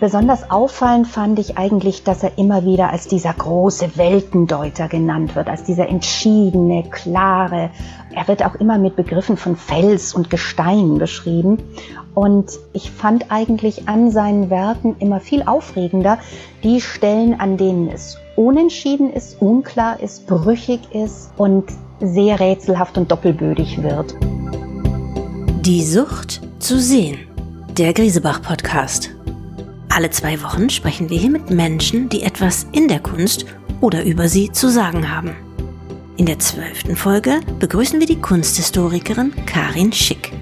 Besonders auffallend fand ich eigentlich, dass er immer wieder als dieser große Weltendeuter genannt wird, als dieser entschiedene, klare. Er wird auch immer mit Begriffen von Fels und Gestein beschrieben. Und ich fand eigentlich an seinen Werken immer viel aufregender die Stellen, an denen es unentschieden ist, unklar ist, brüchig ist und sehr rätselhaft und doppelbödig wird. Die Sucht zu sehen. Der Griesebach Podcast. Alle zwei Wochen sprechen wir hier mit Menschen, die etwas in der Kunst oder über sie zu sagen haben. In der zwölften Folge begrüßen wir die Kunsthistorikerin Karin Schick.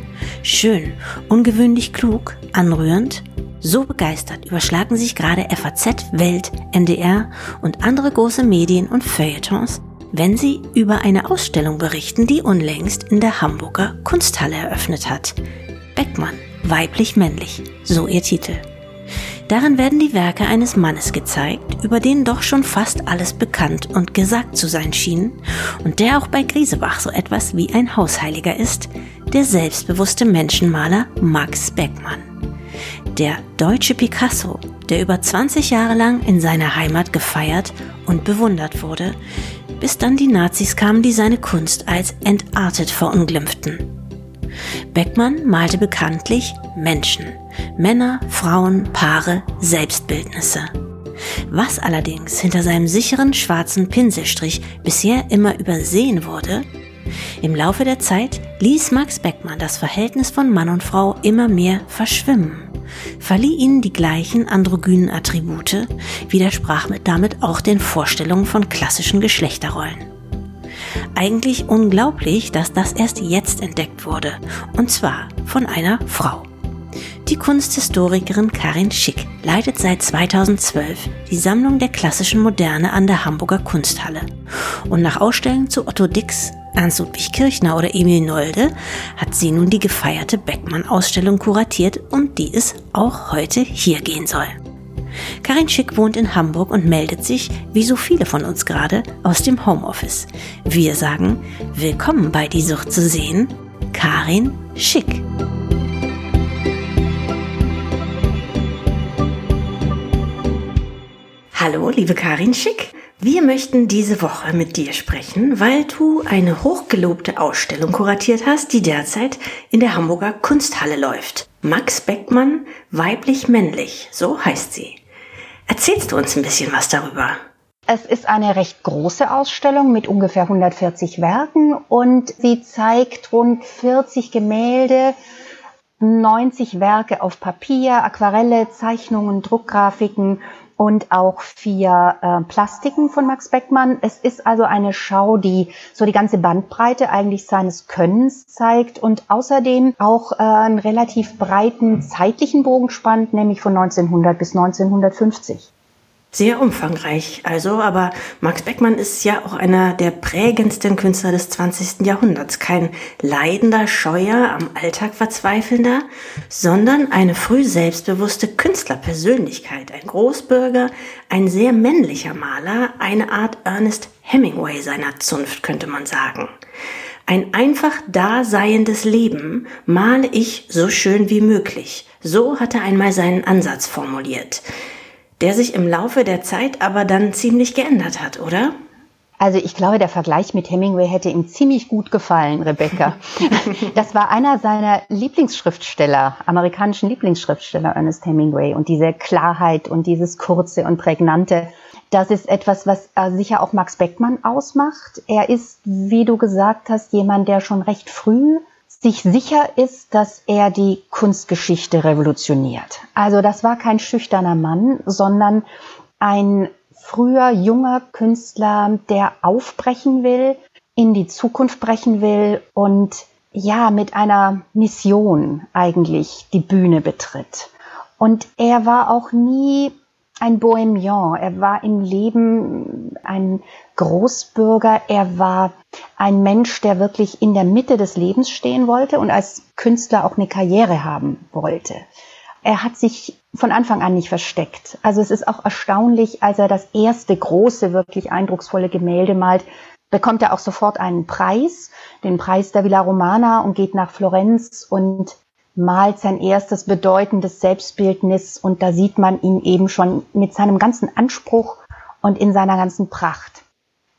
Schön, ungewöhnlich klug, anrührend, so begeistert überschlagen sich gerade FAZ, Welt, NDR und andere große Medien und Feuilletons, wenn sie über eine Ausstellung berichten, die unlängst in der Hamburger Kunsthalle eröffnet hat. Beckmann, weiblich-männlich, so ihr Titel. Darin werden die Werke eines Mannes gezeigt, über den doch schon fast alles bekannt und gesagt zu sein schien und der auch bei Griesebach so etwas wie ein Hausheiliger ist, der selbstbewusste Menschenmaler Max Beckmann. Der deutsche Picasso, der über 20 Jahre lang in seiner Heimat gefeiert und bewundert wurde, bis dann die Nazis kamen, die seine Kunst als entartet verunglimpften. Beckmann malte bekanntlich Menschen, Männer, Frauen, Paare, Selbstbildnisse. Was allerdings hinter seinem sicheren schwarzen Pinselstrich bisher immer übersehen wurde, im Laufe der Zeit ließ Max Beckmann das Verhältnis von Mann und Frau immer mehr verschwimmen, verlieh ihnen die gleichen androgynen Attribute, widersprach damit auch den Vorstellungen von klassischen Geschlechterrollen. Eigentlich unglaublich, dass das erst jetzt entdeckt wurde, und zwar von einer Frau. Die Kunsthistorikerin Karin Schick leitet seit 2012 die Sammlung der klassischen Moderne an der Hamburger Kunsthalle. Und nach Ausstellungen zu Otto Dix, Ernst Ludwig Kirchner oder Emil Nolde hat sie nun die gefeierte Beckmann-Ausstellung kuratiert, um die es auch heute hier gehen soll. Karin Schick wohnt in Hamburg und meldet sich, wie so viele von uns gerade, aus dem Homeoffice. Wir sagen, willkommen bei Die Sucht zu sehen, Karin Schick. Hallo, liebe Karin Schick. Wir möchten diese Woche mit dir sprechen, weil du eine hochgelobte Ausstellung kuratiert hast, die derzeit in der Hamburger Kunsthalle läuft. Max Beckmann, weiblich-männlich, so heißt sie. Erzählst du uns ein bisschen was darüber? Es ist eine recht große Ausstellung mit ungefähr 140 Werken und sie zeigt rund 40 Gemälde, 90 Werke auf Papier, Aquarelle, Zeichnungen, Druckgrafiken und auch vier äh, Plastiken von Max Beckmann. Es ist also eine Schau, die so die ganze Bandbreite eigentlich seines Könnens zeigt und außerdem auch äh, einen relativ breiten zeitlichen Bogen spannt, nämlich von 1900 bis 1950 sehr umfangreich. Also, aber Max Beckmann ist ja auch einer der prägendsten Künstler des 20. Jahrhunderts. Kein leidender, scheuer, am Alltag verzweifelnder, sondern eine früh selbstbewusste Künstlerpersönlichkeit. Ein Großbürger, ein sehr männlicher Maler, eine Art Ernest Hemingway seiner Zunft, könnte man sagen. Ein einfach daseiendes Leben male ich so schön wie möglich. So hat er einmal seinen Ansatz formuliert der sich im Laufe der Zeit aber dann ziemlich geändert hat, oder? Also ich glaube, der Vergleich mit Hemingway hätte ihm ziemlich gut gefallen, Rebecca. Das war einer seiner Lieblingsschriftsteller, amerikanischen Lieblingsschriftsteller, Ernest Hemingway. Und diese Klarheit und dieses Kurze und Prägnante, das ist etwas, was äh, sicher auch Max Beckmann ausmacht. Er ist, wie du gesagt hast, jemand, der schon recht früh sich sicher ist, dass er die Kunstgeschichte revolutioniert. Also das war kein schüchterner Mann, sondern ein früher junger Künstler, der aufbrechen will, in die Zukunft brechen will und ja, mit einer Mission eigentlich die Bühne betritt. Und er war auch nie ein Bohemian. Er war im Leben ein Großbürger. Er war ein Mensch, der wirklich in der Mitte des Lebens stehen wollte und als Künstler auch eine Karriere haben wollte. Er hat sich von Anfang an nicht versteckt. Also es ist auch erstaunlich, als er das erste große, wirklich eindrucksvolle Gemälde malt, bekommt er auch sofort einen Preis, den Preis der Villa Romana und geht nach Florenz und malt sein erstes bedeutendes Selbstbildnis und da sieht man ihn eben schon mit seinem ganzen Anspruch und in seiner ganzen Pracht.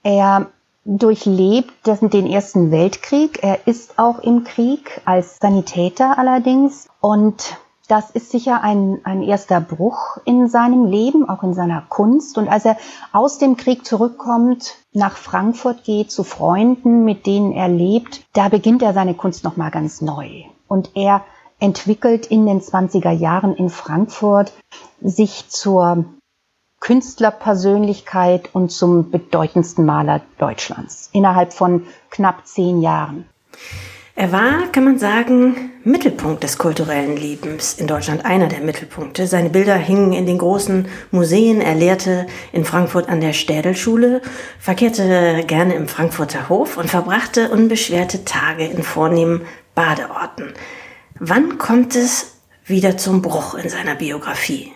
Er durchlebt den Ersten Weltkrieg. Er ist auch im Krieg als Sanitäter allerdings und das ist sicher ein, ein erster Bruch in seinem Leben, auch in seiner Kunst. Und als er aus dem Krieg zurückkommt, nach Frankfurt geht, zu Freunden, mit denen er lebt, da beginnt er seine Kunst nochmal ganz neu. Und er entwickelt in den 20er Jahren in Frankfurt sich zur Künstlerpersönlichkeit und zum bedeutendsten Maler Deutschlands innerhalb von knapp zehn Jahren. Er war, kann man sagen, Mittelpunkt des kulturellen Lebens in Deutschland, einer der Mittelpunkte. Seine Bilder hingen in den großen Museen. Er lehrte in Frankfurt an der Städelschule, verkehrte gerne im Frankfurter Hof und verbrachte unbeschwerte Tage in vornehmen Badeorten. Wann kommt es wieder zum Bruch in seiner Biografie?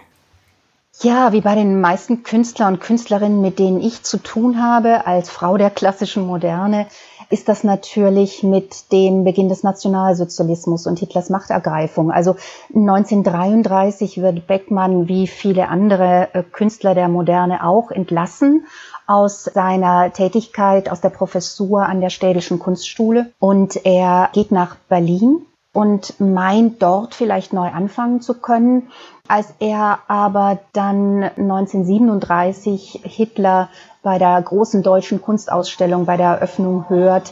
Ja, wie bei den meisten Künstler und Künstlerinnen, mit denen ich zu tun habe, als Frau der klassischen Moderne, ist das natürlich mit dem Beginn des Nationalsozialismus und Hitlers Machtergreifung. Also 1933 wird Beckmann wie viele andere äh, Künstler der Moderne auch entlassen aus seiner Tätigkeit, aus der Professur an der Städtischen Kunstschule und er geht nach Berlin und meint dort vielleicht neu anfangen zu können. Als er aber dann 1937 Hitler bei der großen deutschen Kunstausstellung, bei der Eröffnung hört,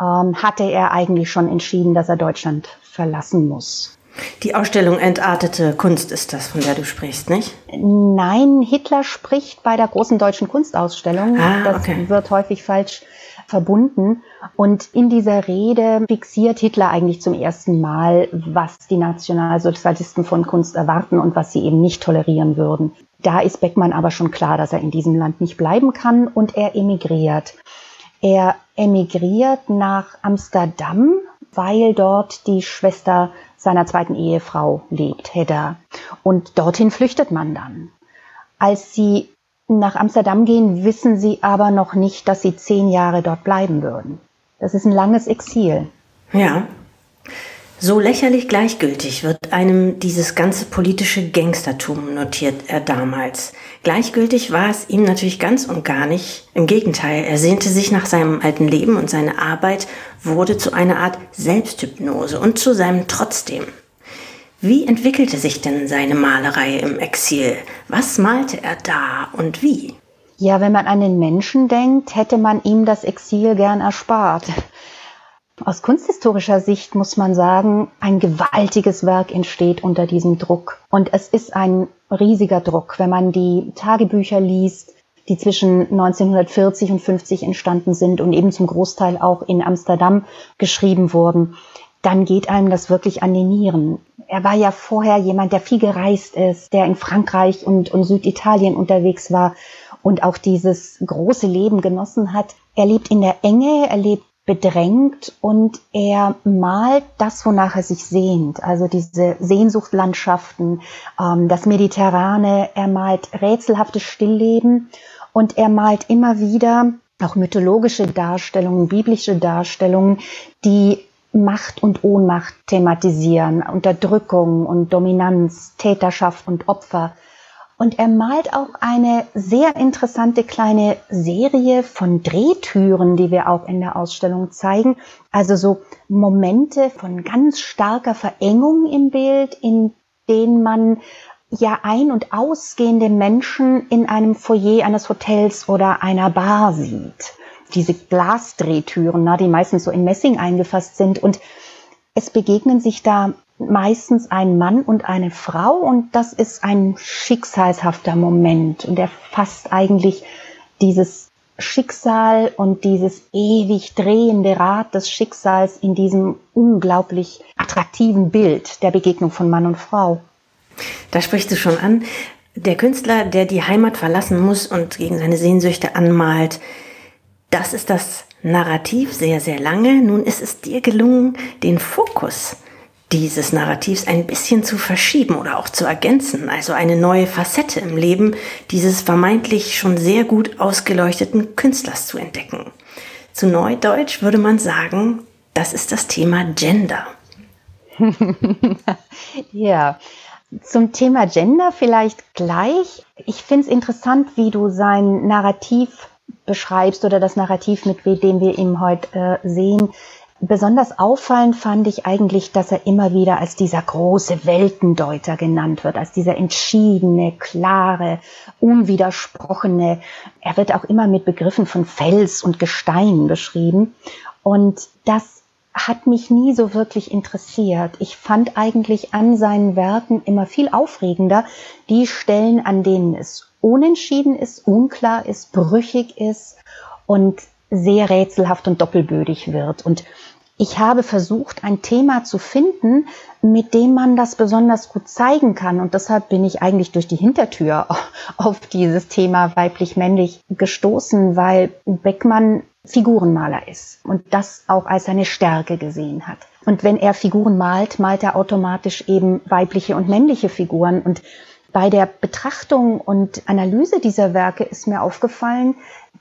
ähm, hatte er eigentlich schon entschieden, dass er Deutschland verlassen muss. Die Ausstellung Entartete Kunst ist das, von der du sprichst, nicht? Nein, Hitler spricht bei der großen deutschen Kunstausstellung. Ah, das okay. wird häufig falsch verbunden. Und in dieser Rede fixiert Hitler eigentlich zum ersten Mal, was die Nationalsozialisten von Kunst erwarten und was sie eben nicht tolerieren würden. Da ist Beckmann aber schon klar, dass er in diesem Land nicht bleiben kann und er emigriert. Er emigriert nach Amsterdam, weil dort die Schwester seiner zweiten Ehefrau lebt, Hedda. Und dorthin flüchtet man dann. Als sie nach Amsterdam gehen, wissen sie aber noch nicht, dass sie zehn Jahre dort bleiben würden. Das ist ein langes Exil. Ja. So lächerlich gleichgültig wird einem dieses ganze politische Gangstertum notiert er damals. Gleichgültig war es ihm natürlich ganz und gar nicht. Im Gegenteil, er sehnte sich nach seinem alten Leben und seine Arbeit wurde zu einer Art Selbsthypnose und zu seinem Trotzdem. Wie entwickelte sich denn seine Malerei im Exil? Was malte er da und wie? Ja, wenn man an den Menschen denkt, hätte man ihm das Exil gern erspart. Aus kunsthistorischer Sicht muss man sagen, ein gewaltiges Werk entsteht unter diesem Druck. Und es ist ein riesiger Druck, wenn man die Tagebücher liest, die zwischen 1940 und 50 entstanden sind und eben zum Großteil auch in Amsterdam geschrieben wurden, dann geht einem das wirklich an die Nieren er war ja vorher jemand, der viel gereist ist, der in Frankreich und, und Süditalien unterwegs war und auch dieses große Leben genossen hat. Er lebt in der Enge, er lebt bedrängt und er malt das, wonach er sich sehnt. Also diese Sehnsuchtlandschaften, ähm, das Mediterrane, er malt rätselhafte Stillleben und er malt immer wieder auch mythologische Darstellungen, biblische Darstellungen, die Macht und Ohnmacht thematisieren, Unterdrückung und Dominanz, Täterschaft und Opfer. Und er malt auch eine sehr interessante kleine Serie von Drehtüren, die wir auch in der Ausstellung zeigen. Also so Momente von ganz starker Verengung im Bild, in denen man ja ein- und ausgehende Menschen in einem Foyer eines Hotels oder einer Bar sieht diese Glasdrehtüren, na, die meistens so in Messing eingefasst sind. Und es begegnen sich da meistens ein Mann und eine Frau und das ist ein schicksalshafter Moment und er fasst eigentlich dieses Schicksal und dieses ewig drehende Rad des Schicksals in diesem unglaublich attraktiven Bild der Begegnung von Mann und Frau. Da sprichst du schon an. Der Künstler, der die Heimat verlassen muss und gegen seine Sehnsüchte anmalt, das ist das Narrativ sehr, sehr lange. Nun ist es dir gelungen, den Fokus dieses Narrativs ein bisschen zu verschieben oder auch zu ergänzen, also eine neue Facette im Leben dieses vermeintlich schon sehr gut ausgeleuchteten Künstlers zu entdecken. Zu Neudeutsch würde man sagen, das ist das Thema Gender. ja, zum Thema Gender vielleicht gleich. Ich finde es interessant, wie du sein Narrativ beschreibst oder das Narrativ, mit dem wir ihn heute äh, sehen. Besonders auffallend fand ich eigentlich, dass er immer wieder als dieser große Weltendeuter genannt wird, als dieser entschiedene, klare, unwidersprochene. Er wird auch immer mit Begriffen von Fels und Gestein beschrieben. Und das hat mich nie so wirklich interessiert. Ich fand eigentlich an seinen Werken immer viel aufregender die Stellen, an denen es unentschieden ist, unklar ist, brüchig ist und sehr rätselhaft und doppelbödig wird. Und ich habe versucht, ein Thema zu finden, mit dem man das besonders gut zeigen kann. Und deshalb bin ich eigentlich durch die Hintertür auf dieses Thema weiblich-männlich gestoßen, weil Beckmann Figurenmaler ist und das auch als seine Stärke gesehen hat. Und wenn er Figuren malt, malt er automatisch eben weibliche und männliche Figuren. Und bei der Betrachtung und Analyse dieser Werke ist mir aufgefallen,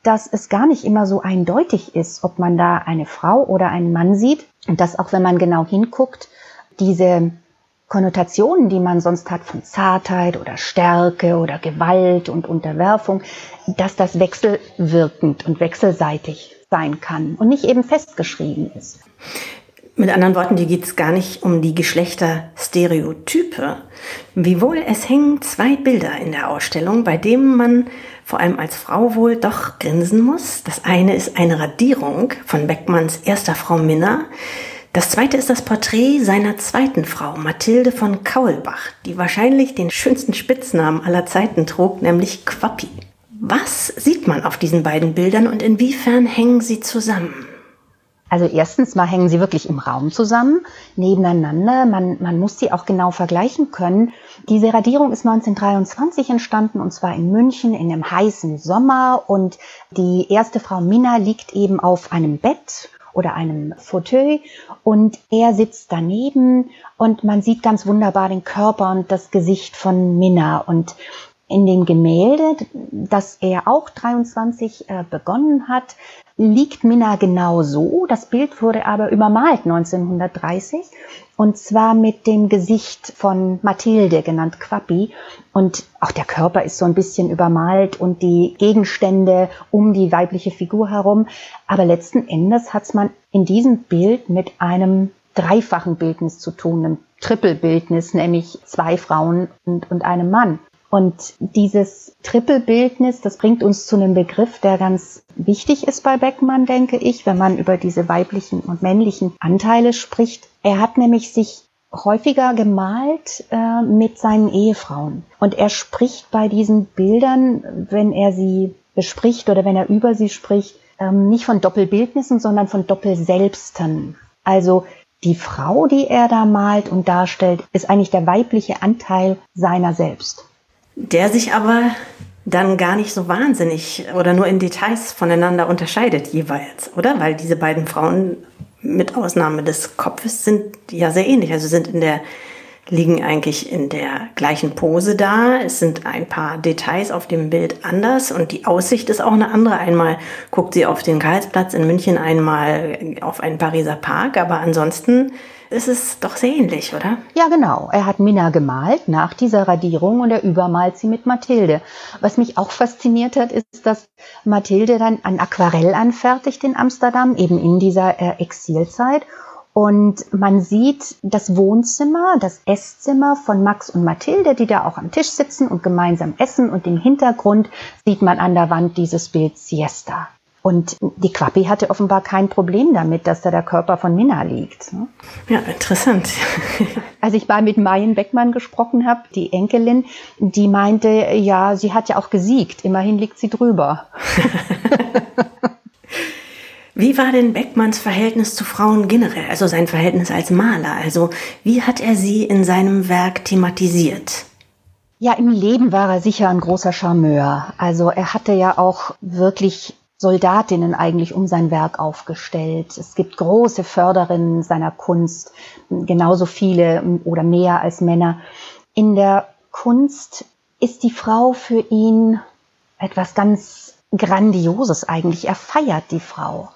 dass es gar nicht immer so eindeutig ist, ob man da eine Frau oder einen Mann sieht und dass auch wenn man genau hinguckt, diese Konnotationen, die man sonst hat von Zartheit oder Stärke oder Gewalt und Unterwerfung, dass das wechselwirkend und wechselseitig sein kann und nicht eben festgeschrieben ist. Mit anderen Worten, hier geht es gar nicht um die Geschlechterstereotype. Wiewohl es hängen zwei Bilder in der Ausstellung, bei denen man vor allem als Frau wohl doch grinsen muss. Das eine ist eine Radierung von Beckmanns erster Frau Minna. Das zweite ist das Porträt seiner zweiten Frau, Mathilde von Kaulbach, die wahrscheinlich den schönsten Spitznamen aller Zeiten trug, nämlich Quappi. Was sieht man auf diesen beiden Bildern und inwiefern hängen sie zusammen? Also erstens mal hängen sie wirklich im Raum zusammen, nebeneinander. Man, man muss sie auch genau vergleichen können. Diese Radierung ist 1923 entstanden und zwar in München in einem heißen Sommer und die erste Frau Minna liegt eben auf einem Bett oder einem Fauteuil und er sitzt daneben und man sieht ganz wunderbar den Körper und das Gesicht von Minna und in dem Gemälde, das er auch 23 äh, begonnen hat, liegt Minna genau so. Das Bild wurde aber übermalt 1930 und zwar mit dem Gesicht von Mathilde, genannt Quappi. Und auch der Körper ist so ein bisschen übermalt und die Gegenstände um die weibliche Figur herum. Aber letzten Endes hat man in diesem Bild mit einem dreifachen Bildnis zu tun, einem Trippelbildnis, nämlich zwei Frauen und, und einem Mann. Und dieses Trippelbildnis, das bringt uns zu einem Begriff, der ganz wichtig ist bei Beckmann, denke ich, wenn man über diese weiblichen und männlichen Anteile spricht. Er hat nämlich sich häufiger gemalt äh, mit seinen Ehefrauen. Und er spricht bei diesen Bildern, wenn er sie bespricht oder wenn er über sie spricht, ähm, nicht von Doppelbildnissen, sondern von Doppelselbsten. Also die Frau, die er da malt und darstellt, ist eigentlich der weibliche Anteil seiner selbst der sich aber dann gar nicht so wahnsinnig oder nur in Details voneinander unterscheidet jeweils, oder? Weil diese beiden Frauen mit Ausnahme des Kopfes sind ja sehr ähnlich, also sind in der liegen eigentlich in der gleichen Pose da. Es sind ein paar Details auf dem Bild anders und die Aussicht ist auch eine andere. Einmal guckt sie auf den Karlsplatz in München, einmal auf einen Pariser Park, aber ansonsten ist es doch sehr ähnlich, oder? Ja, genau. Er hat Minna gemalt nach dieser Radierung und er übermalt sie mit Mathilde. Was mich auch fasziniert hat, ist, dass Mathilde dann ein Aquarell anfertigt in Amsterdam, eben in dieser äh, Exilzeit. Und man sieht das Wohnzimmer, das Esszimmer von Max und Mathilde, die da auch am Tisch sitzen und gemeinsam essen. Und im Hintergrund sieht man an der Wand dieses Bild Siesta. Und die Quappi hatte offenbar kein Problem damit, dass da der Körper von Minna liegt. Ne? Ja, interessant. Als ich mal mit Mayen Beckmann gesprochen habe, die Enkelin, die meinte, ja, sie hat ja auch gesiegt, immerhin liegt sie drüber. Wie war denn Beckmanns Verhältnis zu Frauen generell, also sein Verhältnis als Maler? Also wie hat er sie in seinem Werk thematisiert? Ja, im Leben war er sicher ein großer Charmeur. Also er hatte ja auch wirklich Soldatinnen eigentlich um sein Werk aufgestellt. Es gibt große Förderinnen seiner Kunst, genauso viele oder mehr als Männer. In der Kunst ist die Frau für ihn etwas ganz Grandioses eigentlich. Er feiert die Frau.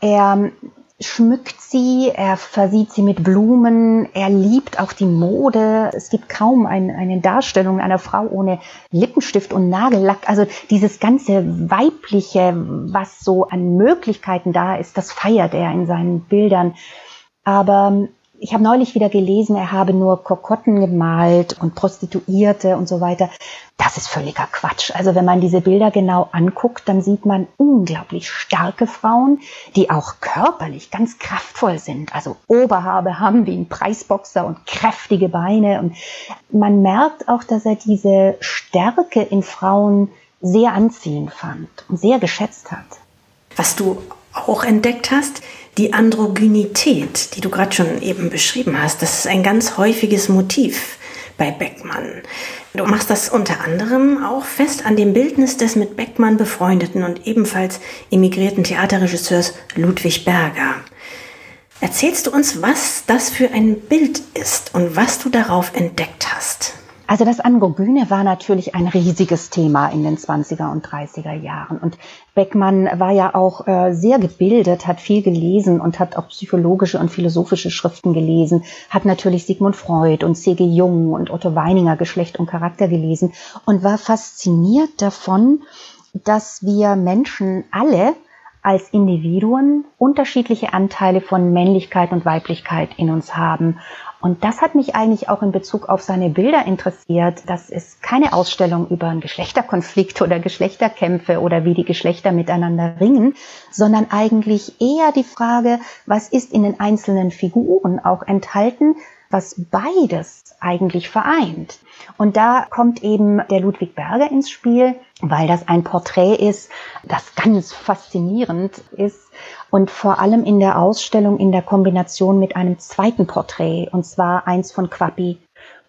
Er schmückt sie, er versieht sie mit Blumen, er liebt auch die Mode. Es gibt kaum ein, eine Darstellung einer Frau ohne Lippenstift und Nagellack. Also dieses ganze Weibliche, was so an Möglichkeiten da ist, das feiert er in seinen Bildern. Aber ich habe neulich wieder gelesen, er habe nur Kokotten gemalt und Prostituierte und so weiter. Das ist völliger Quatsch. Also wenn man diese Bilder genau anguckt, dann sieht man unglaublich starke Frauen, die auch körperlich ganz kraftvoll sind. Also Oberhabe haben wie ein Preisboxer und kräftige Beine. Und man merkt auch, dass er diese Stärke in Frauen sehr anziehend fand und sehr geschätzt hat. Was du auch entdeckt hast, die Androgynität, die du gerade schon eben beschrieben hast, das ist ein ganz häufiges Motiv bei Beckmann. Du machst das unter anderem auch fest an dem Bildnis des mit Beckmann befreundeten und ebenfalls emigrierten Theaterregisseurs Ludwig Berger. Erzählst du uns, was das für ein Bild ist und was du darauf entdeckt hast? Also das Androgyne war natürlich ein riesiges Thema in den 20er und 30er Jahren. Und Beckmann war ja auch äh, sehr gebildet, hat viel gelesen und hat auch psychologische und philosophische Schriften gelesen, hat natürlich Sigmund Freud und C.G. Jung und Otto Weininger Geschlecht und Charakter gelesen und war fasziniert davon, dass wir Menschen alle als Individuen unterschiedliche Anteile von Männlichkeit und Weiblichkeit in uns haben und das hat mich eigentlich auch in Bezug auf seine Bilder interessiert. Das ist keine Ausstellung über einen Geschlechterkonflikt oder Geschlechterkämpfe oder wie die Geschlechter miteinander ringen, sondern eigentlich eher die Frage, was ist in den einzelnen Figuren auch enthalten, was beides eigentlich vereint. Und da kommt eben der Ludwig Berger ins Spiel, weil das ein Porträt ist, das ganz faszinierend ist und vor allem in der Ausstellung in der Kombination mit einem zweiten Porträt, und zwar eins von Quappi.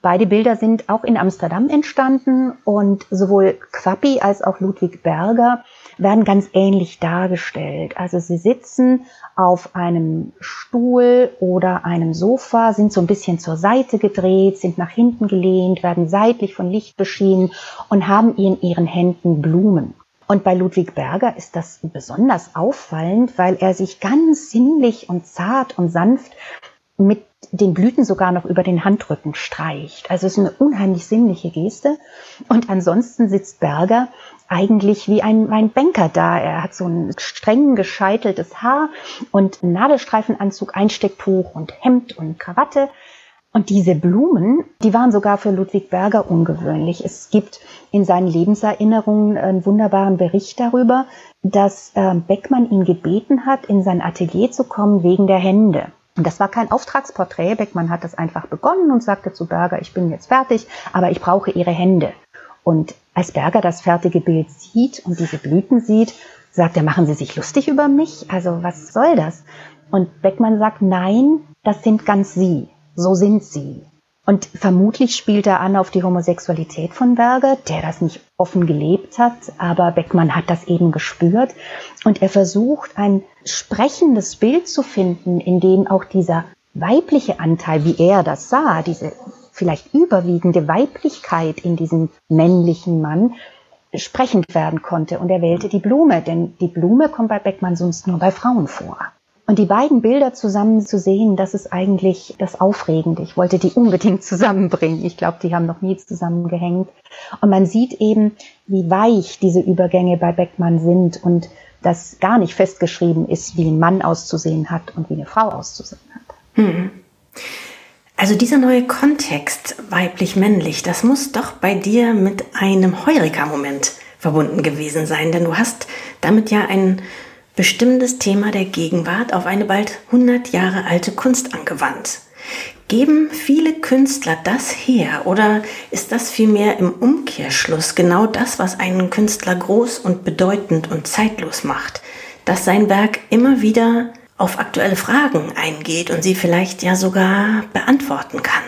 Beide Bilder sind auch in Amsterdam entstanden und sowohl Quappi als auch Ludwig Berger werden ganz ähnlich dargestellt. Also sie sitzen auf einem Stuhl oder einem Sofa, sind so ein bisschen zur Seite gedreht, sind nach hinten gelehnt, werden seitlich von Licht beschienen und haben in ihren Händen Blumen. Und bei Ludwig Berger ist das besonders auffallend, weil er sich ganz sinnlich und zart und sanft mit den Blüten sogar noch über den Handrücken streicht. Also es ist eine unheimlich sinnliche Geste. Und ansonsten sitzt Berger eigentlich wie ein, ein Banker da. Er hat so ein streng gescheiteltes Haar und einen Nadelstreifenanzug, Einstecktuch und Hemd und Krawatte. Und diese Blumen, die waren sogar für Ludwig Berger ungewöhnlich. Es gibt in seinen Lebenserinnerungen einen wunderbaren Bericht darüber, dass äh, Beckmann ihn gebeten hat, in sein Atelier zu kommen wegen der Hände. Und das war kein Auftragsporträt. Beckmann hat das einfach begonnen und sagte zu Berger, ich bin jetzt fertig, aber ich brauche Ihre Hände. Und als Berger das fertige Bild sieht und diese Blüten sieht, sagt er, machen Sie sich lustig über mich? Also was soll das? Und Beckmann sagt, nein, das sind ganz Sie so sind sie. Und vermutlich spielt er an auf die Homosexualität von Berger, der das nicht offen gelebt hat, aber Beckmann hat das eben gespürt. Und er versucht ein sprechendes Bild zu finden, in dem auch dieser weibliche Anteil, wie er das sah, diese vielleicht überwiegende Weiblichkeit in diesem männlichen Mann, sprechend werden konnte. Und er wählte die Blume, denn die Blume kommt bei Beckmann sonst nur bei Frauen vor. Und die beiden Bilder zusammen zu sehen, das ist eigentlich das Aufregende. Ich wollte die unbedingt zusammenbringen. Ich glaube, die haben noch nie zusammengehängt. Und man sieht eben, wie weich diese Übergänge bei Beckmann sind und dass gar nicht festgeschrieben ist, wie ein Mann auszusehen hat und wie eine Frau auszusehen hat. Hm. Also dieser neue Kontext weiblich-männlich, das muss doch bei dir mit einem Heureka-Moment verbunden gewesen sein, denn du hast damit ja einen bestimmendes Thema der Gegenwart auf eine bald 100 Jahre alte Kunst angewandt. Geben viele Künstler das her oder ist das vielmehr im Umkehrschluss genau das, was einen Künstler groß und bedeutend und zeitlos macht, dass sein Werk immer wieder auf aktuelle Fragen eingeht und sie vielleicht ja sogar beantworten kann?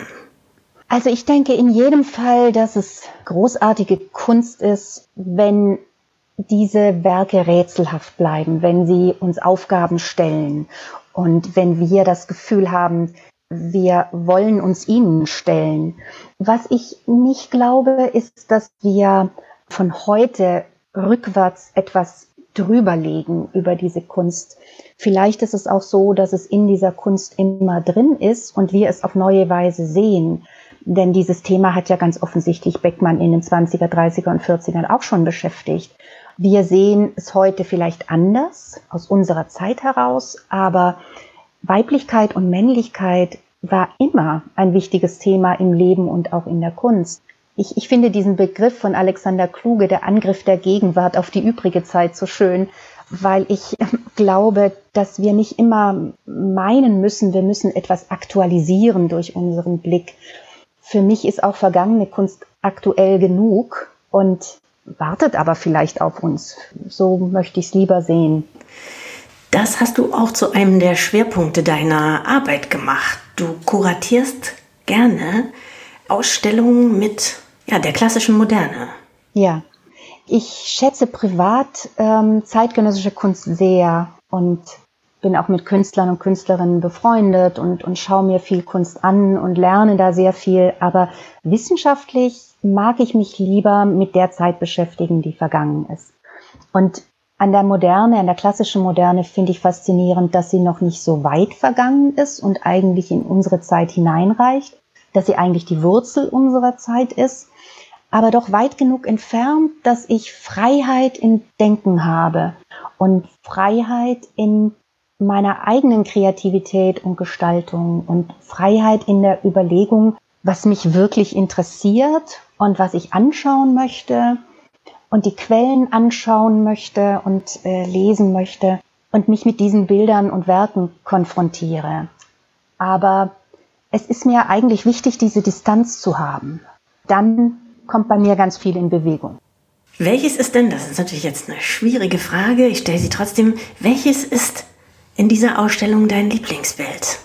Also ich denke in jedem Fall, dass es großartige Kunst ist, wenn diese Werke rätselhaft bleiben, wenn sie uns Aufgaben stellen und wenn wir das Gefühl haben, wir wollen uns ihnen stellen. Was ich nicht glaube, ist, dass wir von heute rückwärts etwas drüberlegen über diese Kunst. Vielleicht ist es auch so, dass es in dieser Kunst immer drin ist und wir es auf neue Weise sehen. Denn dieses Thema hat ja ganz offensichtlich Beckmann in den 20er, 30er und 40ern auch schon beschäftigt. Wir sehen es heute vielleicht anders aus unserer Zeit heraus, aber Weiblichkeit und Männlichkeit war immer ein wichtiges Thema im Leben und auch in der Kunst. Ich, ich finde diesen Begriff von Alexander Kluge, der Angriff der Gegenwart auf die übrige Zeit, so schön, weil ich glaube, dass wir nicht immer meinen müssen, wir müssen etwas aktualisieren durch unseren Blick. Für mich ist auch vergangene Kunst aktuell genug und wartet aber vielleicht auf uns. So möchte ich es lieber sehen. Das hast du auch zu einem der Schwerpunkte deiner Arbeit gemacht. Du kuratierst gerne Ausstellungen mit ja, der klassischen Moderne. Ja, ich schätze privat ähm, zeitgenössische Kunst sehr und bin auch mit Künstlern und Künstlerinnen befreundet und, und schaue mir viel Kunst an und lerne da sehr viel. Aber wissenschaftlich mag ich mich lieber mit der Zeit beschäftigen, die vergangen ist. Und an der Moderne, an der klassischen Moderne finde ich faszinierend, dass sie noch nicht so weit vergangen ist und eigentlich in unsere Zeit hineinreicht, dass sie eigentlich die Wurzel unserer Zeit ist, aber doch weit genug entfernt, dass ich Freiheit im Denken habe und Freiheit in meiner eigenen Kreativität und Gestaltung und Freiheit in der Überlegung, was mich wirklich interessiert und was ich anschauen möchte und die Quellen anschauen möchte und äh, lesen möchte und mich mit diesen Bildern und Werken konfrontiere. Aber es ist mir eigentlich wichtig, diese Distanz zu haben. Dann kommt bei mir ganz viel in Bewegung. Welches ist denn, das ist natürlich jetzt eine schwierige Frage, ich stelle sie trotzdem, welches ist in dieser Ausstellung dein Lieblingsbild?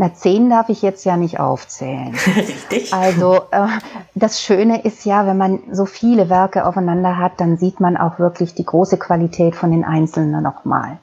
Na, zehn darf ich jetzt ja nicht aufzählen. Richtig. Also äh, das Schöne ist ja, wenn man so viele Werke aufeinander hat, dann sieht man auch wirklich die große Qualität von den Einzelnen nochmal.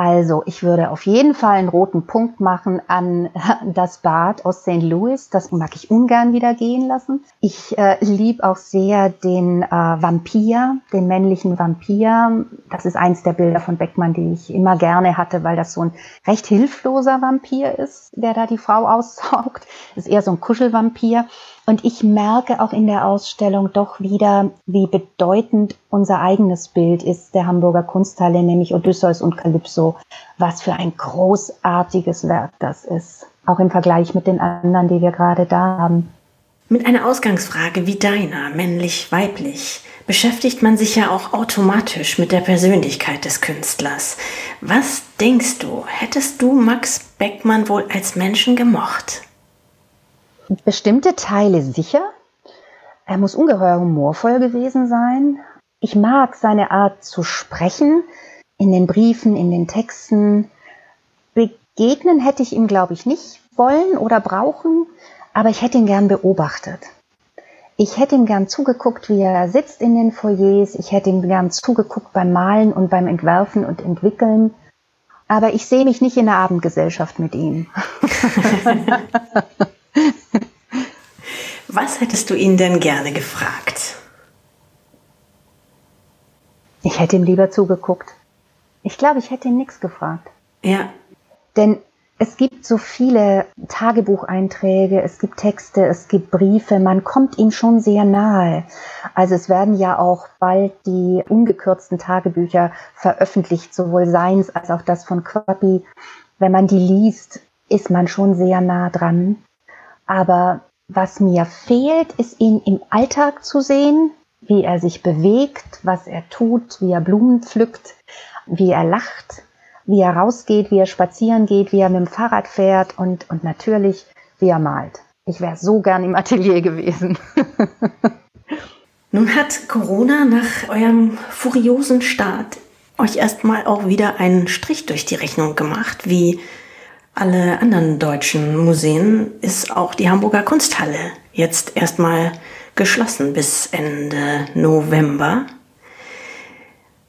Also, ich würde auf jeden Fall einen roten Punkt machen an das Bad aus St. Louis. Das mag ich ungern wieder gehen lassen. Ich äh, liebe auch sehr den äh, Vampir, den männlichen Vampir. Das ist eins der Bilder von Beckmann, die ich immer gerne hatte, weil das so ein recht hilfloser Vampir ist, der da die Frau aussaugt. Das ist eher so ein Kuschelvampir. Und ich merke auch in der Ausstellung doch wieder, wie bedeutend unser eigenes Bild ist der Hamburger Kunsthalle, nämlich Odysseus und Kalypso. Was für ein großartiges Werk das ist. Auch im Vergleich mit den anderen, die wir gerade da haben. Mit einer Ausgangsfrage wie deiner, männlich, weiblich, beschäftigt man sich ja auch automatisch mit der Persönlichkeit des Künstlers. Was denkst du, hättest du Max Beckmann wohl als Menschen gemocht? Bestimmte Teile sicher. Er muss ungeheuer humorvoll gewesen sein. Ich mag seine Art zu sprechen, in den Briefen, in den Texten. Begegnen hätte ich ihm, glaube ich, nicht wollen oder brauchen, aber ich hätte ihn gern beobachtet. Ich hätte ihm gern zugeguckt, wie er sitzt in den Foyers. Ich hätte ihm gern zugeguckt beim Malen und beim Entwerfen und Entwickeln. Aber ich sehe mich nicht in der Abendgesellschaft mit ihm. Was hättest du ihn denn gerne gefragt? Ich hätte ihm lieber zugeguckt. Ich glaube, ich hätte ihn nichts gefragt. Ja. Denn es gibt so viele Tagebucheinträge, es gibt Texte, es gibt Briefe, man kommt ihm schon sehr nahe. Also es werden ja auch bald die ungekürzten Tagebücher veröffentlicht, sowohl seins als auch das von Quappi. Wenn man die liest, ist man schon sehr nah dran. Aber was mir fehlt, ist ihn im Alltag zu sehen, wie er sich bewegt, was er tut, wie er Blumen pflückt, wie er lacht, wie er rausgeht, wie er spazieren geht, wie er mit dem Fahrrad fährt und, und natürlich, wie er malt. Ich wäre so gern im Atelier gewesen. Nun hat Corona nach eurem furiosen Start euch erstmal auch wieder einen Strich durch die Rechnung gemacht, wie alle anderen deutschen Museen ist auch die Hamburger Kunsthalle jetzt erstmal geschlossen bis Ende November.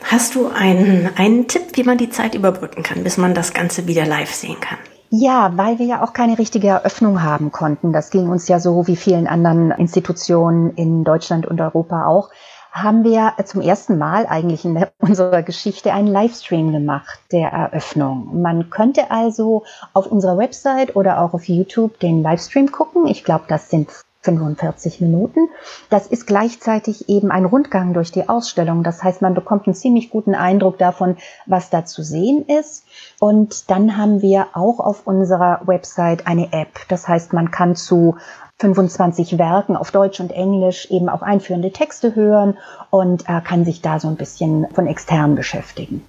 Hast du einen, einen Tipp, wie man die Zeit überbrücken kann, bis man das Ganze wieder live sehen kann? Ja, weil wir ja auch keine richtige Eröffnung haben konnten. Das ging uns ja so wie vielen anderen Institutionen in Deutschland und Europa auch haben wir zum ersten Mal eigentlich in unserer Geschichte einen Livestream gemacht der Eröffnung. Man könnte also auf unserer Website oder auch auf YouTube den Livestream gucken. Ich glaube, das sind 45 Minuten. Das ist gleichzeitig eben ein Rundgang durch die Ausstellung. Das heißt, man bekommt einen ziemlich guten Eindruck davon, was da zu sehen ist. Und dann haben wir auch auf unserer Website eine App. Das heißt, man kann zu 25 Werken auf Deutsch und Englisch eben auch einführende Texte hören und äh, kann sich da so ein bisschen von extern beschäftigen.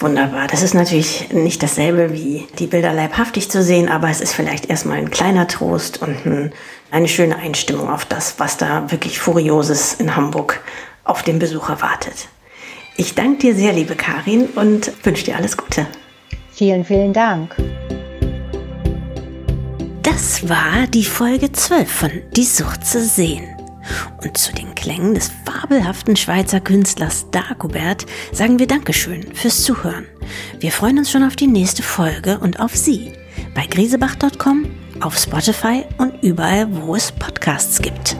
Wunderbar. Das ist natürlich nicht dasselbe wie die Bilder leibhaftig zu sehen, aber es ist vielleicht erstmal ein kleiner Trost und ein, eine schöne Einstimmung auf das, was da wirklich Furioses in Hamburg auf den Besucher wartet. Ich danke dir sehr, liebe Karin, und wünsche dir alles Gute. Vielen, vielen Dank. Das war die Folge 12 von Die Sucht zu sehen. Und zu den Klängen des fabelhaften Schweizer Künstlers Dagobert sagen wir Dankeschön fürs Zuhören. Wir freuen uns schon auf die nächste Folge und auf Sie bei grisebach.com, auf Spotify und überall, wo es Podcasts gibt.